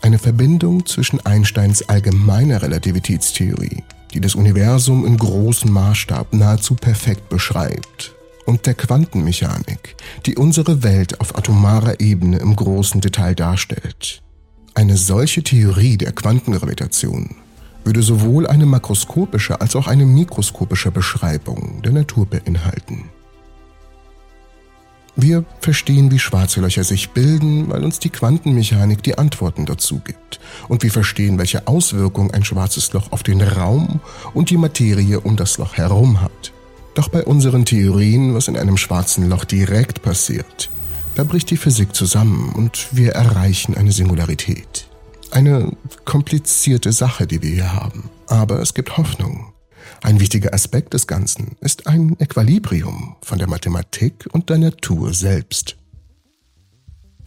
Eine Verbindung zwischen Einsteins allgemeiner Relativitätstheorie, die das Universum in großem Maßstab nahezu perfekt beschreibt, und der Quantenmechanik, die unsere Welt auf atomarer Ebene im großen Detail darstellt. Eine solche Theorie der Quantengravitation würde sowohl eine makroskopische als auch eine mikroskopische Beschreibung der Natur beinhalten. Wir verstehen, wie schwarze Löcher sich bilden, weil uns die Quantenmechanik die Antworten dazu gibt. Und wir verstehen, welche Auswirkungen ein schwarzes Loch auf den Raum und die Materie um das Loch herum hat. Doch bei unseren Theorien, was in einem schwarzen Loch direkt passiert, da bricht die Physik zusammen und wir erreichen eine Singularität. Eine komplizierte Sache, die wir hier haben. Aber es gibt Hoffnung. Ein wichtiger Aspekt des Ganzen ist ein Äquilibrium von der Mathematik und der Natur selbst.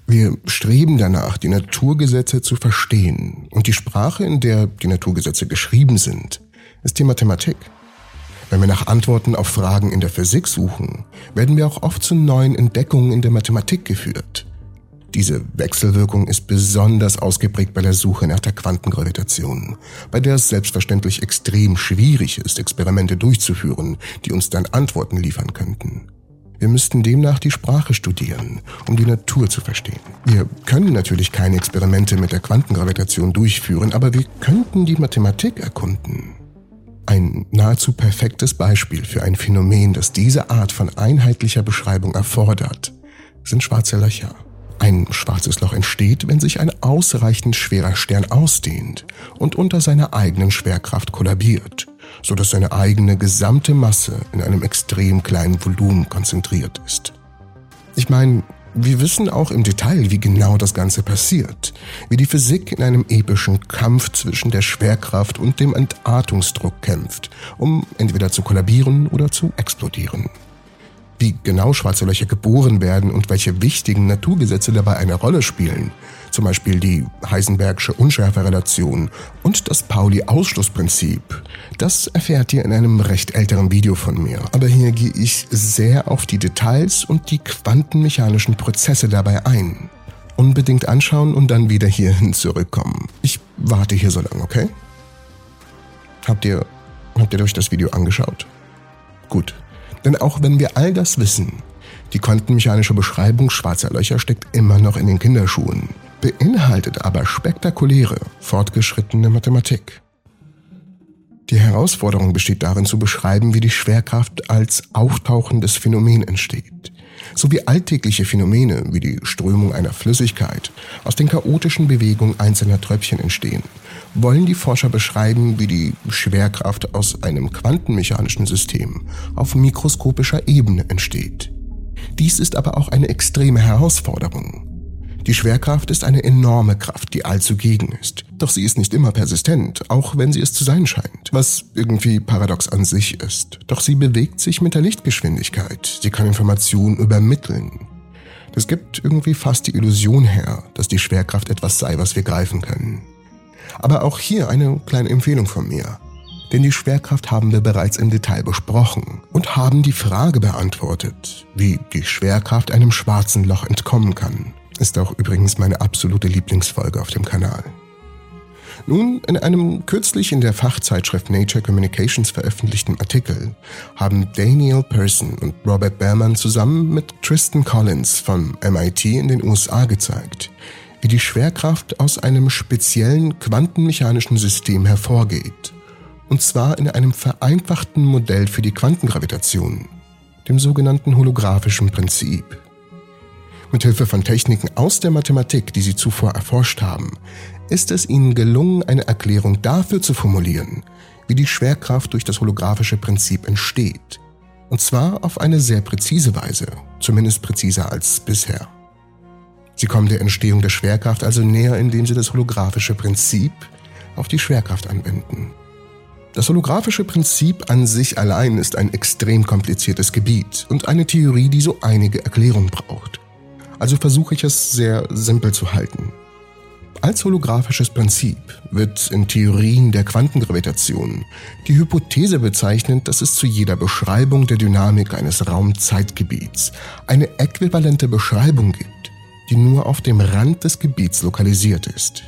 Wir streben danach, die Naturgesetze zu verstehen, und die Sprache, in der die Naturgesetze geschrieben sind, ist die Mathematik. Wenn wir nach Antworten auf Fragen in der Physik suchen, werden wir auch oft zu neuen Entdeckungen in der Mathematik geführt. Diese Wechselwirkung ist besonders ausgeprägt bei der Suche nach der Quantengravitation, bei der es selbstverständlich extrem schwierig ist, Experimente durchzuführen, die uns dann Antworten liefern könnten. Wir müssten demnach die Sprache studieren, um die Natur zu verstehen. Wir können natürlich keine Experimente mit der Quantengravitation durchführen, aber wir könnten die Mathematik erkunden. Ein nahezu perfektes Beispiel für ein Phänomen, das diese Art von einheitlicher Beschreibung erfordert, sind schwarze Löcher. Ein schwarzes Loch entsteht, wenn sich ein ausreichend schwerer Stern ausdehnt und unter seiner eigenen Schwerkraft kollabiert, so dass seine eigene gesamte Masse in einem extrem kleinen Volumen konzentriert ist. Ich meine, wir wissen auch im Detail, wie genau das Ganze passiert, wie die Physik in einem epischen Kampf zwischen der Schwerkraft und dem Entartungsdruck kämpft, um entweder zu kollabieren oder zu explodieren wie genau schwarze Löcher geboren werden und welche wichtigen Naturgesetze dabei eine Rolle spielen, zum Beispiel die Heisenbergsche Unschärferelation und das Pauli-Ausschlussprinzip, das erfährt ihr in einem recht älteren Video von mir. Aber hier gehe ich sehr auf die Details und die quantenmechanischen Prozesse dabei ein. Unbedingt anschauen und dann wieder hierhin zurückkommen. Ich warte hier so lange, okay? Habt ihr, habt ihr euch das Video angeschaut? Gut, denn auch wenn wir all das wissen, die quantenmechanische Beschreibung schwarzer Löcher steckt immer noch in den Kinderschuhen. beinhaltet aber spektakuläre, fortgeschrittene Mathematik. Die Herausforderung besteht darin zu beschreiben, wie die Schwerkraft als auftauchendes Phänomen entsteht, sowie alltägliche Phänomene wie die Strömung einer Flüssigkeit aus den chaotischen Bewegungen einzelner Tröpfchen entstehen, wollen die Forscher beschreiben, wie die Schwerkraft aus einem quantenmechanischen System auf mikroskopischer Ebene entsteht. Dies ist aber auch eine extreme Herausforderung. Die Schwerkraft ist eine enorme Kraft, die allzugegen ist. Doch sie ist nicht immer persistent, auch wenn sie es zu sein scheint, was irgendwie paradox an sich ist. Doch sie bewegt sich mit der Lichtgeschwindigkeit. Sie kann Informationen übermitteln. Das gibt irgendwie fast die Illusion her, dass die Schwerkraft etwas sei, was wir greifen können. Aber auch hier eine kleine Empfehlung von mir. Denn die Schwerkraft haben wir bereits im Detail besprochen und haben die Frage beantwortet, wie die Schwerkraft einem schwarzen Loch entkommen kann. Ist auch übrigens meine absolute Lieblingsfolge auf dem Kanal. Nun, in einem kürzlich in der Fachzeitschrift Nature Communications veröffentlichten Artikel haben Daniel Person und Robert Behrman zusammen mit Tristan Collins von MIT in den USA gezeigt, wie die Schwerkraft aus einem speziellen quantenmechanischen System hervorgeht. Und zwar in einem vereinfachten Modell für die Quantengravitation, dem sogenannten holographischen Prinzip. Mithilfe von Techniken aus der Mathematik, die sie zuvor erforscht haben, ist es ihnen gelungen, eine Erklärung dafür zu formulieren, wie die Schwerkraft durch das holographische Prinzip entsteht. Und zwar auf eine sehr präzise Weise, zumindest präziser als bisher. Sie kommen der Entstehung der Schwerkraft also näher, indem sie das holographische Prinzip auf die Schwerkraft anwenden. Das holographische Prinzip an sich allein ist ein extrem kompliziertes Gebiet und eine Theorie, die so einige Erklärungen braucht also versuche ich es sehr simpel zu halten. Als holographisches Prinzip wird in Theorien der Quantengravitation die Hypothese bezeichnet, dass es zu jeder Beschreibung der Dynamik eines Raumzeitgebiets eine äquivalente Beschreibung gibt, die nur auf dem Rand des Gebiets lokalisiert ist.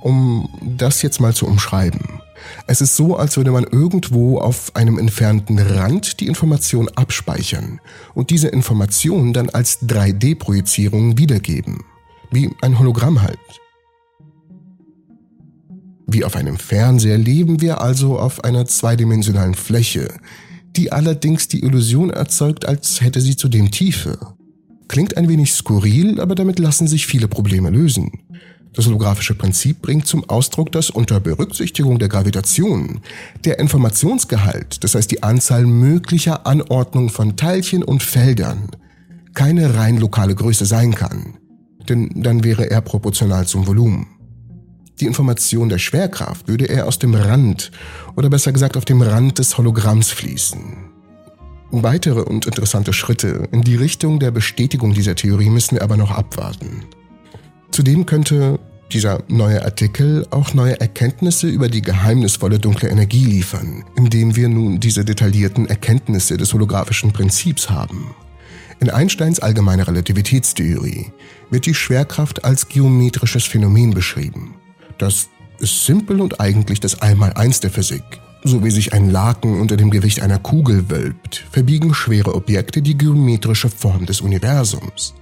Um das jetzt mal zu umschreiben. Es ist so, als würde man irgendwo auf einem entfernten Rand die Information abspeichern und diese Information dann als 3D-Projizierung wiedergeben. Wie ein Hologramm halt. Wie auf einem Fernseher leben wir also auf einer zweidimensionalen Fläche, die allerdings die Illusion erzeugt, als hätte sie zudem Tiefe. Klingt ein wenig skurril, aber damit lassen sich viele Probleme lösen. Das holographische Prinzip bringt zum Ausdruck, dass unter Berücksichtigung der Gravitation der Informationsgehalt, das heißt die Anzahl möglicher Anordnungen von Teilchen und Feldern, keine rein lokale Größe sein kann, denn dann wäre er proportional zum Volumen. Die Information der Schwerkraft würde eher aus dem Rand oder besser gesagt auf dem Rand des Hologramms fließen. Weitere und interessante Schritte in die Richtung der Bestätigung dieser Theorie müssen wir aber noch abwarten. Zudem könnte dieser neue Artikel auch neue Erkenntnisse über die geheimnisvolle dunkle Energie liefern, indem wir nun diese detaillierten Erkenntnisse des holographischen Prinzips haben. In Einsteins allgemeiner Relativitätstheorie wird die Schwerkraft als geometrisches Phänomen beschrieben. Das ist simpel und eigentlich das Einmaleins der Physik. So wie sich ein Laken unter dem Gewicht einer Kugel wölbt, verbiegen schwere Objekte die geometrische Form des Universums.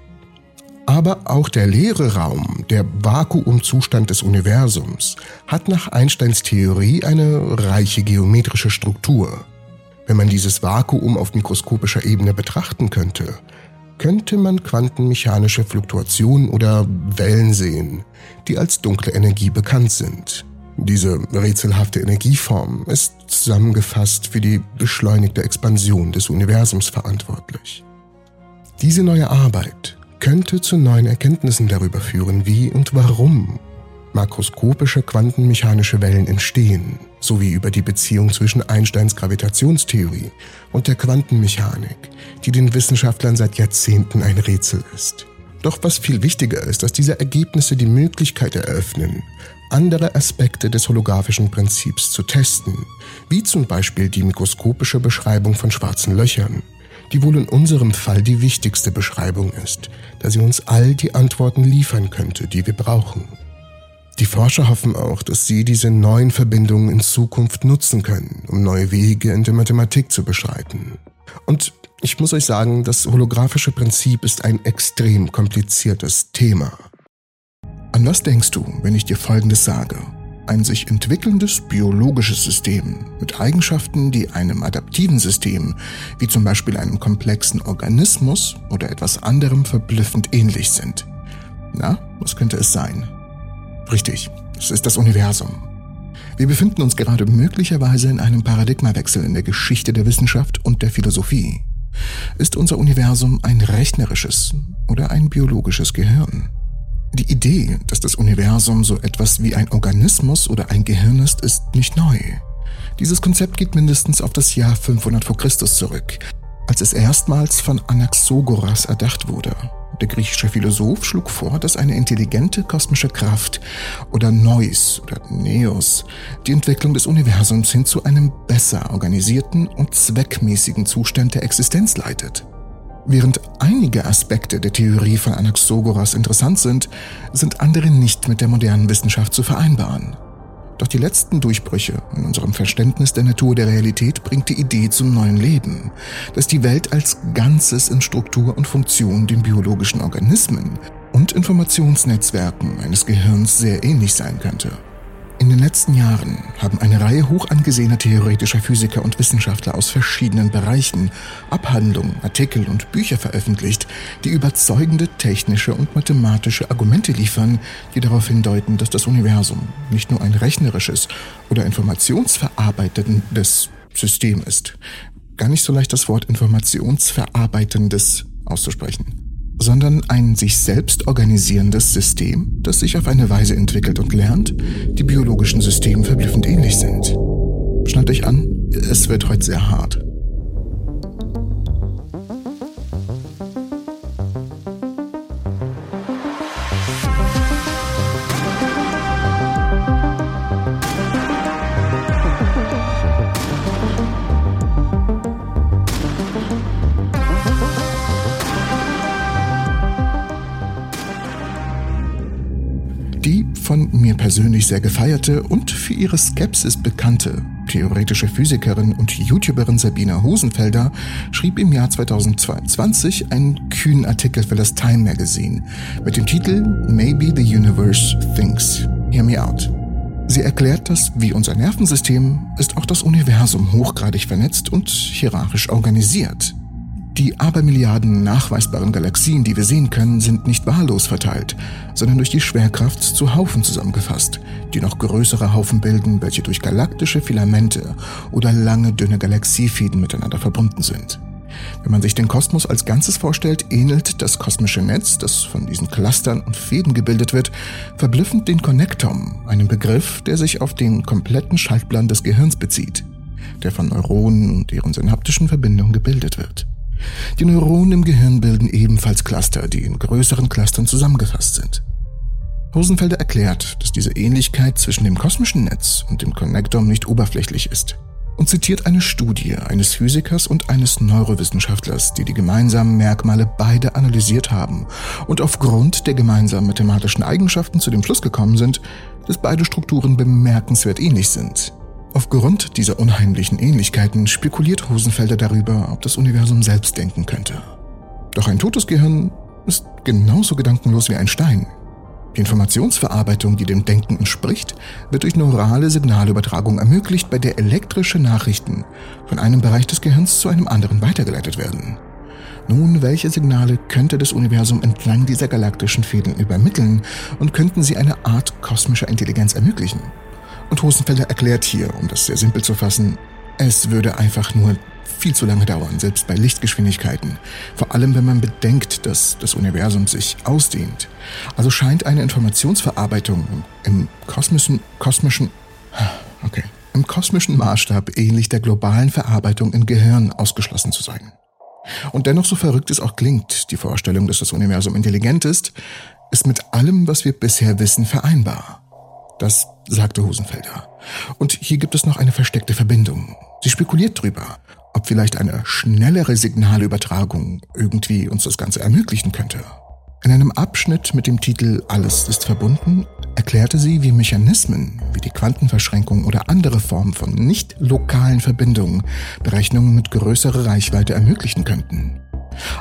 Aber auch der leere Raum, der Vakuumzustand des Universums, hat nach Einsteins Theorie eine reiche geometrische Struktur. Wenn man dieses Vakuum auf mikroskopischer Ebene betrachten könnte, könnte man quantenmechanische Fluktuationen oder Wellen sehen, die als dunkle Energie bekannt sind. Diese rätselhafte Energieform ist zusammengefasst für die beschleunigte Expansion des Universums verantwortlich. Diese neue Arbeit könnte zu neuen Erkenntnissen darüber führen, wie und warum makroskopische quantenmechanische Wellen entstehen, sowie über die Beziehung zwischen Einsteins Gravitationstheorie und der Quantenmechanik, die den Wissenschaftlern seit Jahrzehnten ein Rätsel ist. Doch was viel wichtiger ist, dass diese Ergebnisse die Möglichkeit eröffnen, andere Aspekte des holographischen Prinzips zu testen, wie zum Beispiel die mikroskopische Beschreibung von schwarzen Löchern die wohl in unserem Fall die wichtigste Beschreibung ist, da sie uns all die Antworten liefern könnte, die wir brauchen. Die Forscher hoffen auch, dass sie diese neuen Verbindungen in Zukunft nutzen können, um neue Wege in der Mathematik zu beschreiten. Und ich muss euch sagen, das holographische Prinzip ist ein extrem kompliziertes Thema. An was denkst du, wenn ich dir Folgendes sage? Ein sich entwickelndes biologisches System mit Eigenschaften, die einem adaptiven System, wie zum Beispiel einem komplexen Organismus oder etwas anderem verblüffend ähnlich sind. Na, was könnte es sein? Richtig, es ist das Universum. Wir befinden uns gerade möglicherweise in einem Paradigmawechsel in der Geschichte der Wissenschaft und der Philosophie. Ist unser Universum ein rechnerisches oder ein biologisches Gehirn? Die Idee, dass das Universum so etwas wie ein Organismus oder ein Gehirn ist, ist nicht neu. Dieses Konzept geht mindestens auf das Jahr 500 v. Chr. zurück, als es erstmals von Anaxagoras erdacht wurde. Der griechische Philosoph schlug vor, dass eine intelligente kosmische Kraft oder Neus oder Neos die Entwicklung des Universums hin zu einem besser organisierten und zweckmäßigen Zustand der Existenz leitet. Während einige Aspekte der Theorie von Anaxagoras interessant sind, sind andere nicht mit der modernen Wissenschaft zu vereinbaren. Doch die letzten Durchbrüche in unserem Verständnis der Natur der Realität bringt die Idee zum neuen Leben, dass die Welt als Ganzes in Struktur und Funktion den biologischen Organismen und Informationsnetzwerken eines Gehirns sehr ähnlich sein könnte. In den letzten Jahren haben eine Reihe hoch angesehener theoretischer Physiker und Wissenschaftler aus verschiedenen Bereichen Abhandlungen, Artikel und Bücher veröffentlicht, die überzeugende technische und mathematische Argumente liefern, die darauf hindeuten, dass das Universum nicht nur ein rechnerisches oder informationsverarbeitendes System ist. Gar nicht so leicht das Wort informationsverarbeitendes auszusprechen sondern ein sich selbst organisierendes System, das sich auf eine Weise entwickelt und lernt, die biologischen Systemen verblüffend ähnlich sind. Schnallt euch an, es wird heute sehr hart. Von mir persönlich sehr gefeierte und für ihre Skepsis bekannte theoretische Physikerin und YouTuberin Sabina Hosenfelder schrieb im Jahr 2022 einen kühnen Artikel für das Time Magazine mit dem Titel Maybe the Universe Thinks. Hear me out. Sie erklärt, dass wie unser Nervensystem ist auch das Universum hochgradig vernetzt und hierarchisch organisiert. Die Abermilliarden nachweisbaren Galaxien, die wir sehen können, sind nicht wahllos verteilt, sondern durch die Schwerkraft zu Haufen zusammengefasst, die noch größere Haufen bilden, welche durch galaktische Filamente oder lange dünne Galaxiefäden miteinander verbunden sind. Wenn man sich den Kosmos als Ganzes vorstellt, ähnelt das kosmische Netz, das von diesen Clustern und Fäden gebildet wird, verblüffend den Konnektom, einem Begriff, der sich auf den kompletten Schaltplan des Gehirns bezieht, der von Neuronen und deren synaptischen Verbindungen gebildet wird. Die Neuronen im Gehirn bilden ebenfalls Cluster, die in größeren Clustern zusammengefasst sind. Rosenfelder erklärt, dass diese Ähnlichkeit zwischen dem kosmischen Netz und dem Connectom nicht oberflächlich ist und zitiert eine Studie eines Physikers und eines Neurowissenschaftlers, die die gemeinsamen Merkmale beide analysiert haben und aufgrund der gemeinsamen mathematischen Eigenschaften zu dem Schluss gekommen sind, dass beide Strukturen bemerkenswert ähnlich sind. Aufgrund dieser unheimlichen Ähnlichkeiten spekuliert Hosenfelder darüber, ob das Universum selbst denken könnte. Doch ein totes Gehirn ist genauso gedankenlos wie ein Stein. Die Informationsverarbeitung, die dem Denken entspricht, wird durch neurale Signalübertragung ermöglicht, bei der elektrische Nachrichten von einem Bereich des Gehirns zu einem anderen weitergeleitet werden. Nun, welche Signale könnte das Universum entlang dieser galaktischen Fäden übermitteln und könnten sie eine Art kosmischer Intelligenz ermöglichen? Und Hosenfelder erklärt hier, um das sehr simpel zu fassen, es würde einfach nur viel zu lange dauern, selbst bei Lichtgeschwindigkeiten. Vor allem, wenn man bedenkt, dass das Universum sich ausdehnt. Also scheint eine Informationsverarbeitung im kosmischen, kosmischen, okay, im kosmischen Maßstab ähnlich der globalen Verarbeitung im Gehirn ausgeschlossen zu sein. Und dennoch, so verrückt es auch klingt, die Vorstellung, dass das Universum intelligent ist, ist mit allem, was wir bisher wissen, vereinbar. Das sagte Hosenfelder. Und hier gibt es noch eine versteckte Verbindung. Sie spekuliert drüber, ob vielleicht eine schnellere Signalübertragung irgendwie uns das Ganze ermöglichen könnte. In einem Abschnitt mit dem Titel Alles ist verbunden erklärte sie, wie Mechanismen wie die Quantenverschränkung oder andere Formen von nicht lokalen Verbindungen Berechnungen mit größerer Reichweite ermöglichen könnten.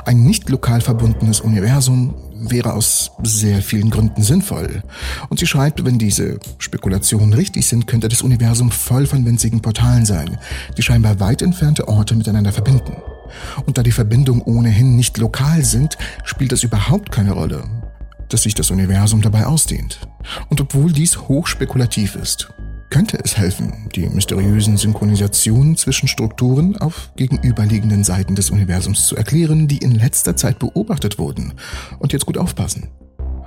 Ein nicht lokal verbundenes Universum wäre aus sehr vielen Gründen sinnvoll. Und sie schreibt, wenn diese Spekulationen richtig sind, könnte das Universum voll von winzigen Portalen sein, die scheinbar weit entfernte Orte miteinander verbinden. Und da die Verbindungen ohnehin nicht lokal sind, spielt das überhaupt keine Rolle, dass sich das Universum dabei ausdehnt. Und obwohl dies hochspekulativ ist, könnte es helfen, die mysteriösen Synchronisationen zwischen Strukturen auf gegenüberliegenden Seiten des Universums zu erklären, die in letzter Zeit beobachtet wurden. Und jetzt gut aufpassen.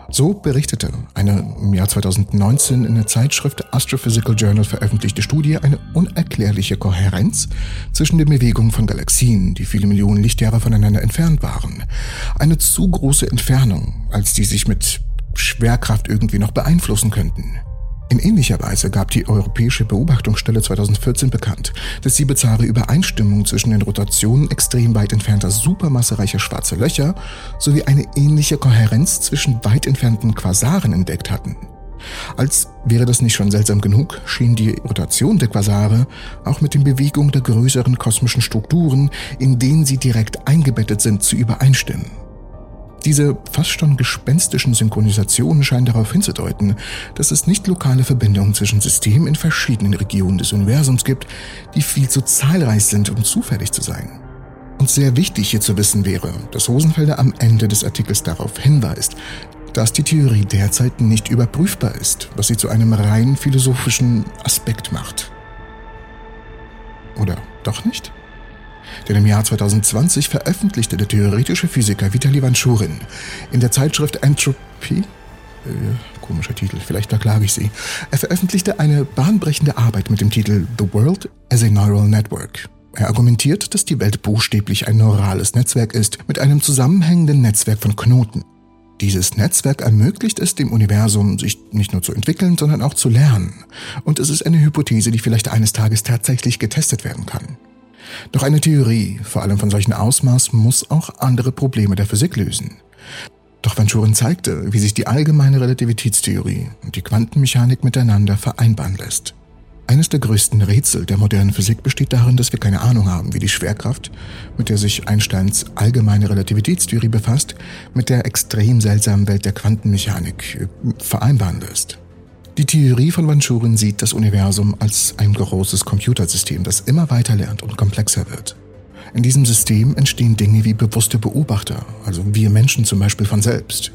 So berichtete eine im Jahr 2019 in der Zeitschrift Astrophysical Journal veröffentlichte Studie eine unerklärliche Kohärenz zwischen den Bewegungen von Galaxien, die viele Millionen Lichtjahre voneinander entfernt waren. Eine zu große Entfernung, als die sich mit Schwerkraft irgendwie noch beeinflussen könnten. In ähnlicher Weise gab die Europäische Beobachtungsstelle 2014 bekannt, dass sie bizarre Übereinstimmung zwischen den Rotationen extrem weit entfernter supermassereicher schwarzer Löcher sowie eine ähnliche Kohärenz zwischen weit entfernten Quasaren entdeckt hatten. Als wäre das nicht schon seltsam genug, schien die Rotation der Quasare auch mit den Bewegungen der größeren kosmischen Strukturen, in denen sie direkt eingebettet sind, zu übereinstimmen. Diese fast schon gespenstischen Synchronisationen scheinen darauf hinzudeuten, dass es nicht lokale Verbindungen zwischen Systemen in verschiedenen Regionen des Universums gibt, die viel zu zahlreich sind, um zufällig zu sein. Und sehr wichtig hier zu wissen wäre, dass Rosenfelder am Ende des Artikels darauf hinweist, dass die Theorie derzeit nicht überprüfbar ist, was sie zu einem rein philosophischen Aspekt macht. Oder doch nicht? Denn im Jahr 2020 veröffentlichte der theoretische Physiker Vitali Vanchurin in der Zeitschrift Entropy äh, komischer Titel, vielleicht verklage ich sie. Er veröffentlichte eine bahnbrechende Arbeit mit dem Titel The World as a Neural Network. Er argumentiert, dass die Welt buchstäblich ein neurales Netzwerk ist, mit einem zusammenhängenden Netzwerk von Knoten. Dieses Netzwerk ermöglicht es dem Universum, sich nicht nur zu entwickeln, sondern auch zu lernen. Und es ist eine Hypothese, die vielleicht eines Tages tatsächlich getestet werden kann. Doch eine Theorie, vor allem von solchem Ausmaß, muss auch andere Probleme der Physik lösen. Doch Van zeigte, wie sich die allgemeine Relativitätstheorie und die Quantenmechanik miteinander vereinbaren lässt. Eines der größten Rätsel der modernen Physik besteht darin, dass wir keine Ahnung haben, wie die Schwerkraft, mit der sich Einsteins allgemeine Relativitätstheorie befasst, mit der extrem seltsamen Welt der Quantenmechanik äh, vereinbaren lässt. Die Theorie von Vanchurin sieht das Universum als ein großes Computersystem, das immer weiter lernt und komplexer wird. In diesem System entstehen Dinge wie bewusste Beobachter, also wir Menschen zum Beispiel von selbst.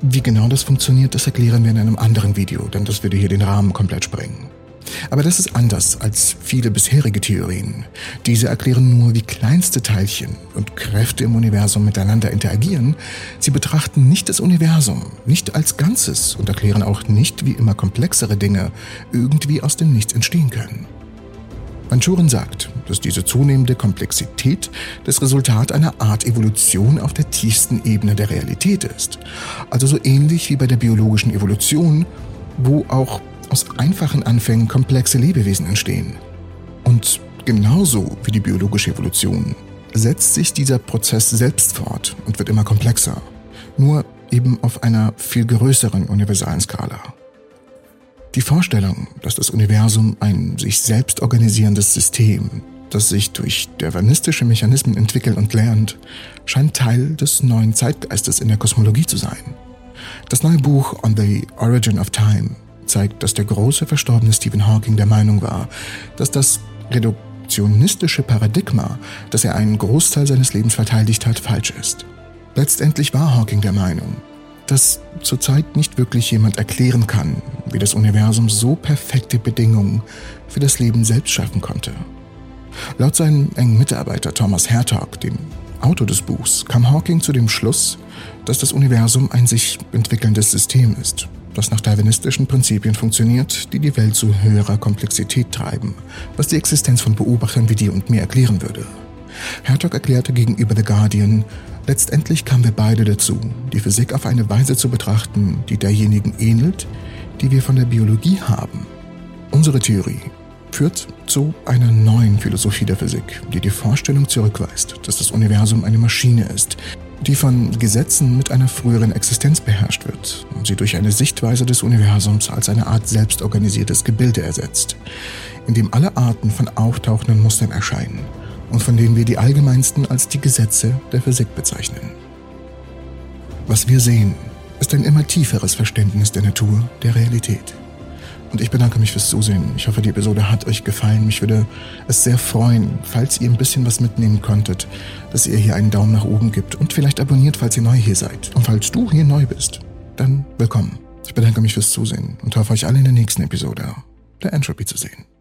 Wie genau das funktioniert, das erklären wir in einem anderen Video, denn das würde hier den Rahmen komplett sprengen. Aber das ist anders als viele bisherige Theorien. Diese erklären nur, wie kleinste Teilchen und Kräfte im Universum miteinander interagieren. Sie betrachten nicht das Universum, nicht als Ganzes und erklären auch nicht, wie immer komplexere Dinge irgendwie aus dem Nichts entstehen können. Manchurin sagt, dass diese zunehmende Komplexität das Resultat einer Art Evolution auf der tiefsten Ebene der Realität ist. Also so ähnlich wie bei der biologischen Evolution, wo auch aus einfachen Anfängen komplexe Lebewesen entstehen. Und genauso wie die biologische Evolution setzt sich dieser Prozess selbst fort und wird immer komplexer, nur eben auf einer viel größeren universalen Skala. Die Vorstellung, dass das Universum ein sich selbst organisierendes System, das sich durch dervanistische Mechanismen entwickelt und lernt, scheint Teil des neuen Zeitgeistes in der Kosmologie zu sein. Das neue Buch On the Origin of Time zeigt, dass der große verstorbene Stephen Hawking der Meinung war, dass das reduktionistische Paradigma, das er einen Großteil seines Lebens verteidigt hat, falsch ist. Letztendlich war Hawking der Meinung, dass zurzeit nicht wirklich jemand erklären kann, wie das Universum so perfekte Bedingungen für das Leben selbst schaffen konnte. Laut seinem engen Mitarbeiter Thomas Hertog, dem Autor des Buchs, kam Hawking zu dem Schluss, dass das Universum ein sich entwickelndes System ist das nach darwinistischen Prinzipien funktioniert, die die Welt zu höherer Komplexität treiben, was die Existenz von Beobachtern wie dir und mir erklären würde. Hertog erklärte gegenüber The Guardian, letztendlich kamen wir beide dazu, die Physik auf eine Weise zu betrachten, die derjenigen ähnelt, die wir von der Biologie haben. Unsere Theorie führt zu einer neuen Philosophie der Physik, die die Vorstellung zurückweist, dass das Universum eine Maschine ist, die von Gesetzen mit einer früheren Existenz beherrscht wird und sie durch eine Sichtweise des Universums als eine Art selbstorganisiertes Gebilde ersetzt, in dem alle Arten von auftauchenden Mustern erscheinen und von denen wir die allgemeinsten als die Gesetze der Physik bezeichnen. Was wir sehen, ist ein immer tieferes Verständnis der Natur, der Realität. Und ich bedanke mich fürs Zusehen. Ich hoffe, die Episode hat euch gefallen. Mich würde es sehr freuen, falls ihr ein bisschen was mitnehmen konntet, dass ihr hier einen Daumen nach oben gibt und vielleicht abonniert, falls ihr neu hier seid. Und falls du hier neu bist, dann willkommen. Ich bedanke mich fürs Zusehen und hoffe euch alle in der nächsten Episode der Entropy zu sehen.